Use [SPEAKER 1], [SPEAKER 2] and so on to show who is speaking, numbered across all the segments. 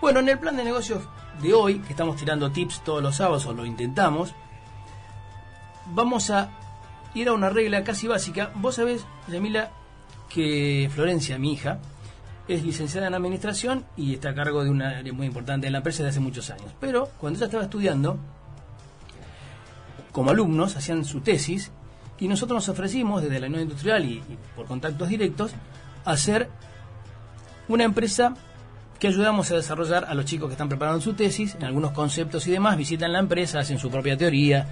[SPEAKER 1] Bueno, en el plan de negocios de hoy, que estamos tirando tips todos los sábados, o lo intentamos, vamos a ir a una regla casi básica. Vos sabés, Yamila, que Florencia, mi hija, es licenciada en administración y está a cargo de una área muy importante en la empresa desde hace muchos años. Pero cuando ella estaba estudiando, como alumnos hacían su tesis y nosotros nos ofrecimos desde la Unión Industrial y, y por contactos directos hacer una empresa que ayudamos a desarrollar a los chicos que están preparando su tesis en algunos conceptos y demás, visitan la empresa, hacen su propia teoría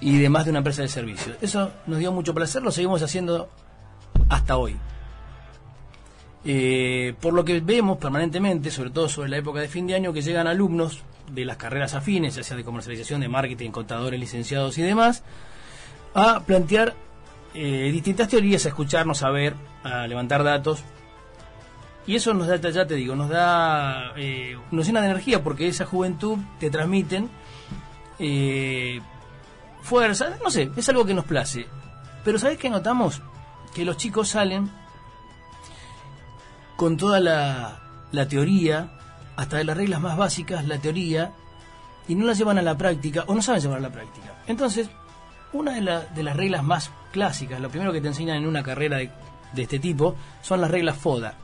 [SPEAKER 1] y demás de una empresa de servicios. Eso nos dio mucho placer, lo seguimos haciendo hasta hoy. Eh, por lo que vemos permanentemente, sobre todo sobre la época de fin de año, que llegan alumnos de las carreras afines, ya sea de comercialización, de marketing, contadores, licenciados y demás, a plantear eh, distintas teorías, a escucharnos, a ver, a levantar datos. Y eso nos da, ya te digo, nos da, eh, nos llena de energía porque esa juventud te transmiten eh, fuerza, no sé, es algo que nos place. Pero ¿sabes qué notamos? Que los chicos salen con toda la, la teoría, hasta de las reglas más básicas, la teoría, y no la llevan a la práctica o no saben llevar a la práctica. Entonces, una de, la- de las reglas más clásicas, lo primero que te enseñan en una carrera de, de este tipo, son las reglas FODA.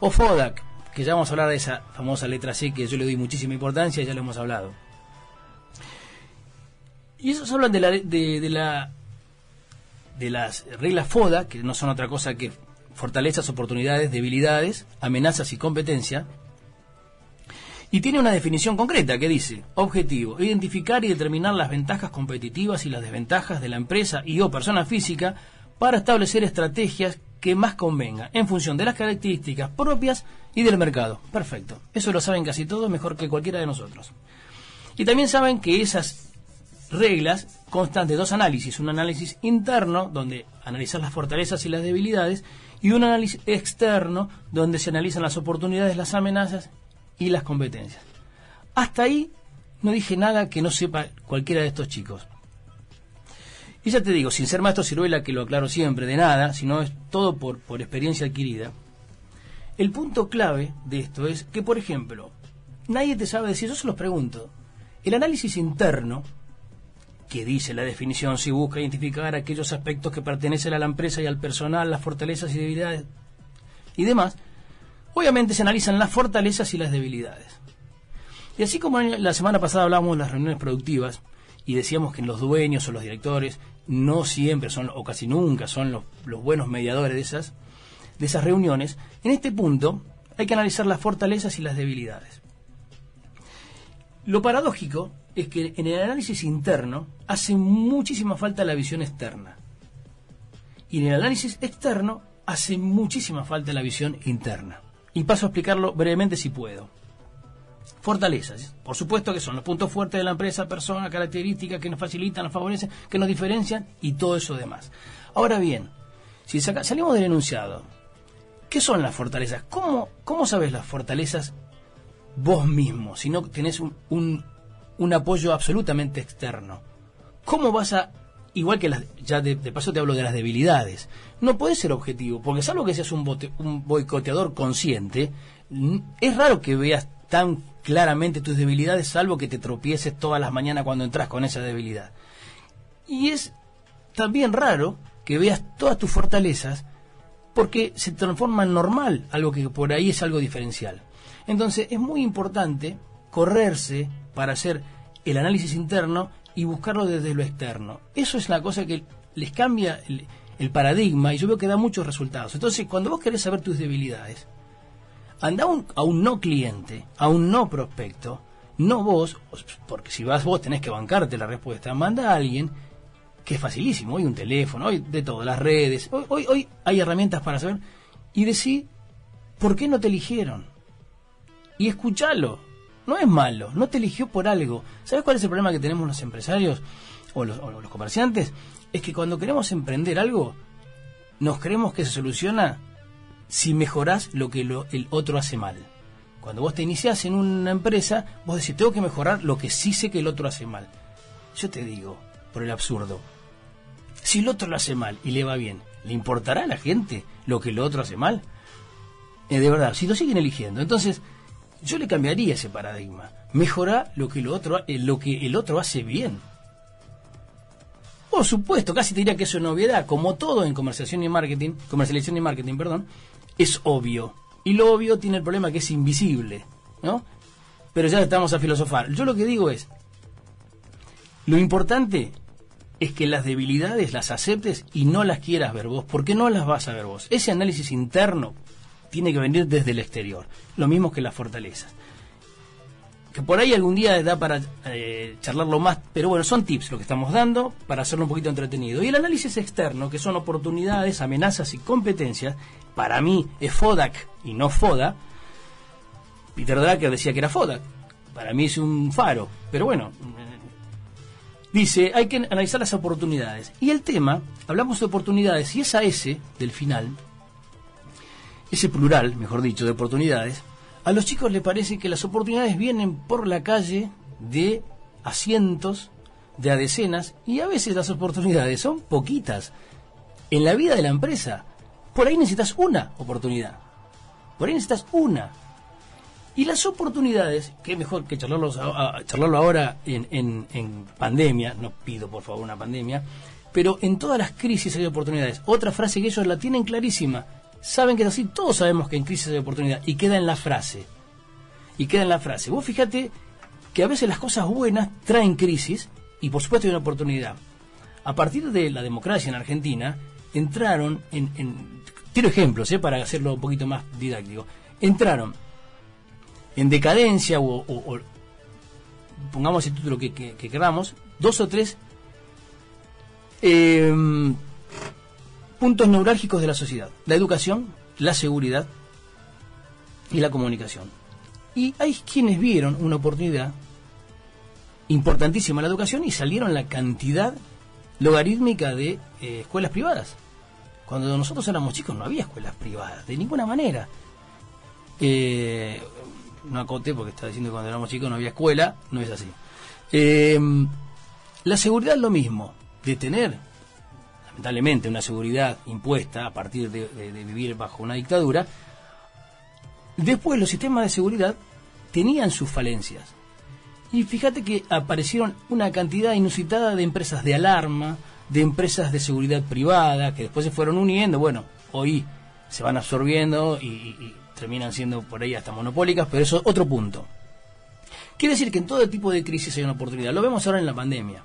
[SPEAKER 1] O FODAC, que ya vamos a hablar de esa famosa letra C que yo le doy muchísima importancia, ya lo hemos hablado. Y esos hablan de la, de, la de las reglas FODA, que no son otra cosa que fortalezas, oportunidades, debilidades, amenazas y competencia. Y tiene una definición concreta que dice, objetivo, identificar y determinar las ventajas competitivas y las desventajas de la empresa y o persona física para establecer estrategias que más convengan en función de las características propias y del mercado. Perfecto. Eso lo saben casi todos mejor que cualquiera de nosotros. Y también saben que esas reglas constan de dos análisis, un análisis interno donde analizas las fortalezas y las debilidades y un análisis externo donde se analizan las oportunidades, las amenazas y las competencias. Hasta ahí no dije nada que no sepa cualquiera de estos chicos. Y ya te digo, sin ser maestro ciruela, que lo aclaro siempre, de nada, sino es todo por, por experiencia adquirida. El punto clave de esto es que, por ejemplo, nadie te sabe decir, yo se los pregunto, el análisis interno que dice la definición si busca identificar aquellos aspectos que pertenecen a la empresa y al personal, las fortalezas y debilidades y demás, obviamente se analizan las fortalezas y las debilidades. Y así como la semana pasada hablábamos de las reuniones productivas y decíamos que los dueños o los directores no siempre son, o casi nunca son los, buenos mediadores de esas, de esas reuniones, en este punto hay que analizar las fortalezas y las debilidades. Lo paradójico es que en el análisis interno hace muchísima falta la visión externa. Y en el análisis externo hace muchísima falta la visión interna. Y paso a explicarlo brevemente si puedo. Fortalezas, por supuesto que son los puntos fuertes de la empresa, personas, características que nos facilitan, nos favorecen, que nos diferencian y todo eso demás. Ahora bien, si saca- salimos del enunciado, ¿qué son las fortalezas? ¿Cómo, cómo sabes las fortalezas vos mismo, si no tenés un, un, apoyo absolutamente externo. ¿Cómo vas a, igual que las, ya de, paso te hablo de las debilidades, no puedes ser objetivo, porque salvo que seas un, bote- un boicoteador consciente, es raro que veas tan claramente tus debilidades, salvo que te tropieces todas las mañanas cuando entras con esa debilidad. Y es también raro que veas todas tus fortalezas porque se transforma en normal, algo que por ahí es algo diferencial. Entonces es muy importante correrse para hacer el análisis interno y buscarlo desde lo externo. Eso es la cosa que les cambia el, el paradigma y yo veo que da muchos resultados. Entonces cuando vos querés saber tus debilidades, anda un, a un no cliente, a un no prospecto, no vos, porque si vas vos tenés que bancarte la respuesta, manda a alguien que es facilísimo, hoy un teléfono, hoy de todo, las redes, hoy, hoy, hoy hay herramientas para saber, y decir, ¿por qué no te eligieron? Y escuchalo, no es malo, no te eligió por algo. ¿Sabes cuál es el problema que tenemos los empresarios o los, o los comerciantes? Es que cuando queremos emprender algo, nos creemos que se soluciona si mejorás lo que lo- el otro hace mal. Cuando vos te iniciás en una empresa, vos decís, tengo que mejorar lo que sí sé que el otro hace mal. Yo te digo, por el absurdo, si el otro lo hace mal y le va bien, ¿le importará a la gente lo que el otro hace mal? Eh, de verdad, si lo siguen eligiendo. Entonces, Yo le cambiaría ese paradigma. Mejorar lo que, lo, otro, eh, lo que el otro hace bien. Por supuesto, casi te diría que eso es novedad. Como todo en comercialización y marketing, comercialización y marketing, perdón, es obvio. Y lo obvio tiene el problema que es invisible, ¿no? Pero ya estamos a filosofar. Yo lo que digo es, lo importante es que las debilidades las aceptes y no las quieras ver vos, porque no las vas a ver vos. Ese análisis interno tiene que venir desde el exterior, lo mismo que las fortalezas. Que por ahí algún día da para eh, charlarlo más, pero bueno, son tips lo que estamos dando para hacerlo un poquito entretenido. Y el análisis externo, que son oportunidades, amenazas y competencias, para mí es FODAC y no FODA. Peter Drucker decía que era FODAC, para mí es un faro, pero bueno, Dice, hay que analizar las oportunidades. Y el tema, hablamos de oportunidades, y esa S del final, ese plural, mejor dicho, de oportunidades, a los chicos les parece que las oportunidades vienen por la calle de a cientos, de a decenas, y a veces las oportunidades son poquitas. En la vida de la empresa, por ahí necesitas una oportunidad. Por ahí necesitas una. Y las oportunidades, que mejor que charlarlos charlarlo ahora en, en, pandemia, no pido por favor una pandemia, pero en todas las crisis hay oportunidades. Otra frase que ellos la tienen clarísima, saben que es así, todos sabemos que en crisis hay oportunidad, y queda en la frase. Y queda en la frase. Vos fíjate que a veces las cosas buenas traen crisis, y por supuesto hay una oportunidad. A partir de la democracia en Argentina, entraron en... en tiro ejemplos, ¿eh? para hacerlo un poquito más didáctico. Entraron en decadencia o, pongamos el título que, queramos, dos o tres em, puntos neurálgicos de la sociedad. La educación, la seguridad y la comunicación. Y hay quienes vieron una oportunidad importantísima en la educación y salieron la cantidad logarítmica de eh, escuelas privadas. Cuando nosotros éramos chicos no había escuelas privadas, de ninguna manera. Eh, no acote porque está diciendo que cuando éramos chicos no había escuela, no es así. Em, la seguridad es lo mismo, de tener, lamentablemente, una seguridad impuesta a partir de, vivir bajo una dictadura. Después los sistemas de seguridad tenían sus falencias. Y fíjate que aparecieron una cantidad inusitada de empresas de alarma, de empresas de seguridad privada, que después se fueron uniendo. Bueno, hoy se van absorbiendo y terminan siendo por ahí hasta monopólicas, pero eso es otro punto. Quiere decir que en todo tipo de crisis hay una oportunidad. Lo vemos ahora en la pandemia.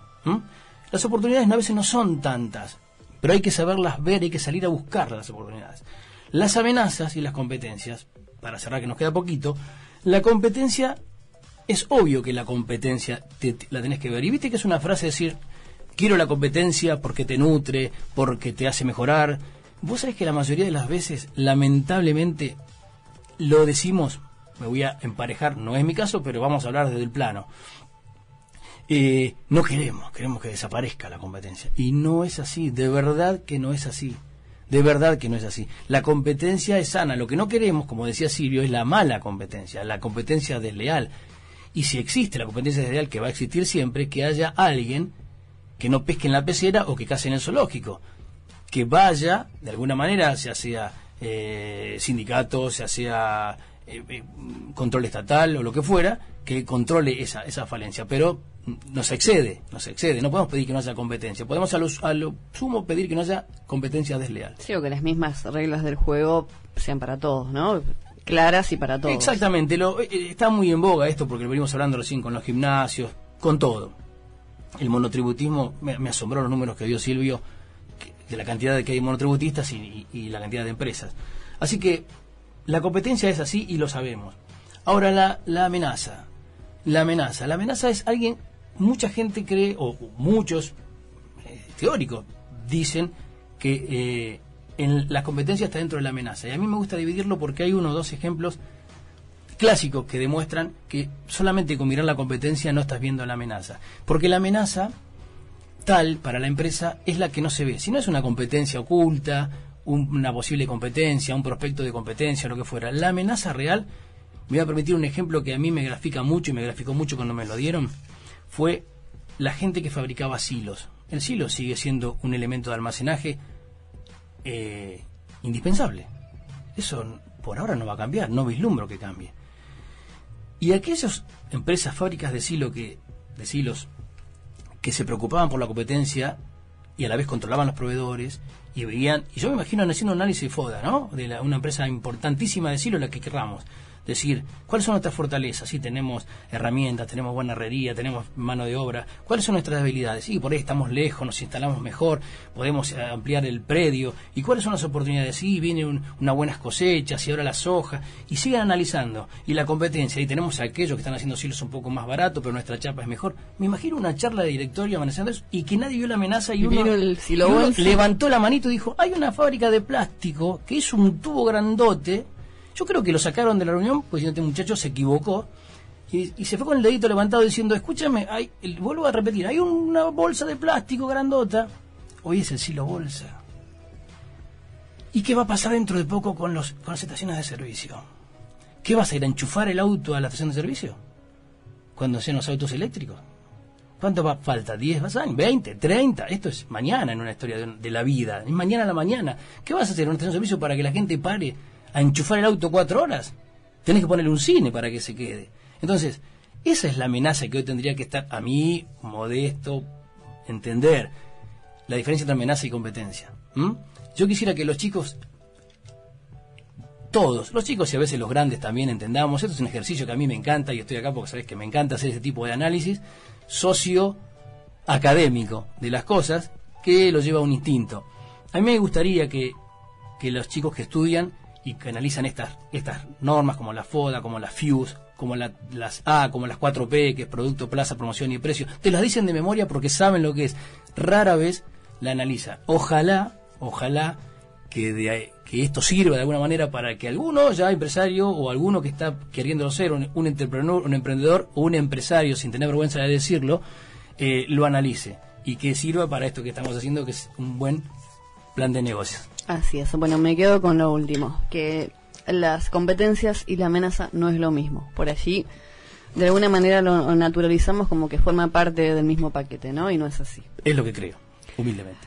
[SPEAKER 1] Las oportunidades a veces no son tantas, pero hay que saberlas ver, hay que salir a buscar las oportunidades. Las amenazas y las competencias, para cerrar que nos queda poquito, la competencia, es obvio que la competencia la tenés que ver. Y viste que es una frase decir, quiero la competencia porque te nutre, porque te hace mejorar. Vos sabés que la mayoría de las veces, lamentablemente, lo decimos, me voy a emparejar, no es mi caso, pero vamos a hablar desde el plano. Eh, no queremos, queremos que desaparezca la competencia. Y no es así, de verdad que no es así. De verdad que no es así. La competencia es sana. Lo que no queremos, como decía Silvio, es la mala competencia, la competencia desleal. Y si existe la competencia desleal, que va a existir siempre, que haya alguien que no pesque en la pecera o que case en el zoológico. Que vaya, de alguna manera, ya sea eh, sindicatos, ya sea eh, eh, control estatal o lo que fuera, que controle esa, esa falencia. Pero nos excede, nos excede. No podemos pedir que no haya competencia. Podemos a lo, sumo pedir que no haya competencia desleal.
[SPEAKER 2] Sí, o que las mismas reglas del juego sean para todos, ¿no? Claras y para todos.
[SPEAKER 1] Exactamente. Lo, eh, está muy en boga esto porque lo venimos hablando recién con los gimnasios, con todo. El monotributismo, me, me asombró los números que dio Silvio de la cantidad de que hay monotributistas y, la cantidad de empresas. Así que la competencia es así y lo sabemos. Ahora la, la amenaza. La amenaza. La amenaza es alguien, mucha gente cree, o muchos eh, teóricos dicen que eh, en la competencia está dentro de la amenaza. Y a mí me gusta dividirlo porque hay uno o dos ejemplos clásicos que demuestran que solamente con mirar la competencia no estás viendo la amenaza. Porque la amenaza tal para la empresa es la que no se ve. Si no es una competencia oculta, una posible competencia, un prospecto de competencia, lo que fuera. La amenaza real, me voy a permitir un ejemplo que a mí me grafica mucho y me graficó mucho cuando me lo dieron, fue la gente que fabricaba silos. El silo sigue siendo un elemento de almacenaje eh, indispensable. Eso por ahora no va a cambiar, no vislumbro que cambie. Y aquellas empresas, fábricas de silo que, de silos, que se preocupaban por la competencia y a la vez controlaban los proveedores y veían, y yo me imagino haciendo un análisis FODA, ¿no? De la- una empresa importantísima de silo, la que querramos. Decir, ¿cuáles son nuestras fortalezas? Sí, tenemos herramientas, tenemos buena herrería, tenemos mano de obra. ¿Cuáles son nuestras debilidades? Sí, por ahí estamos lejos, nos instalamos mejor, podemos eh, ampliar el predio. ¿Y cuáles son las oportunidades? Sí, vienen unas buenas cosechas y ahora la soja. Y sigan analizando. Y la competencia, y tenemos a aquellos que están haciendo silos un poco más baratos, pero nuestra chapa es mejor. Me imagino una charla de directorio amaneciendo eso y que nadie vio la amenaza y
[SPEAKER 2] Y
[SPEAKER 1] uno,
[SPEAKER 2] vino el
[SPEAKER 1] y uno levantó la manito y dijo, hay una fábrica de plástico que es un tubo grandote. Yo creo que lo sacaron de la reunión, pues este muchacho se equivocó. Y, se fue con el dedito levantado diciendo, escúchame, hay, el- vuelvo a repetir, hay una bolsa de plástico grandota. Hoy es el silo bolsa. ¿Y qué va a pasar dentro de poco con, las estaciones de servicio? ¿Qué vas a ir a enchufar el auto a la estación de servicio? Cuando sean los autos eléctricos. ¿Cuánto va, falta? ¿10 vas años? ¿20? ¿30? Esto es mañana en una historia de, la vida. Mañana a la mañana. ¿Qué vas a hacer en una estación de servicio para que la gente pare a enchufar el auto cuatro horas? Tenés que ponerle un cine para que se quede. Entonces, esa es la amenaza que hoy tendría que estar, a mí, modesto, entender la diferencia entre amenaza y competencia. Yo quisiera que los chicos todos, los chicos y a veces los grandes también entendamos, esto es un ejercicio que a mí me encanta y estoy acá porque sabes que me encanta hacer ese tipo de análisis socio académico de las cosas que lo lleva a un instinto. A mí me gustaría que, que los chicos que estudian y que analizan estas, estas normas como la FODA, como la FUSE, como la- las A, como las 4P, que es producto, plaza, promoción y precio, te las dicen de memoria porque saben lo que es. Rara vez la analiza. Ojalá, ojalá que, de que esto sirva de alguna manera para que alguno ya empresario o alguno que está queriendo ser un, un entrepreneur, un emprendedor o un empresario, sin tener vergüenza de decirlo, eh, lo analice y que sirva para esto que estamos haciendo, que es un buen plan de negocios.
[SPEAKER 2] Así es. Bueno, me quedo con lo último, que las competencias y la amenaza no es lo mismo. Por allí, de alguna manera lo naturalizamos como que forma parte del mismo paquete, ¿no? Y no es así.
[SPEAKER 1] Es lo que creo, humildemente.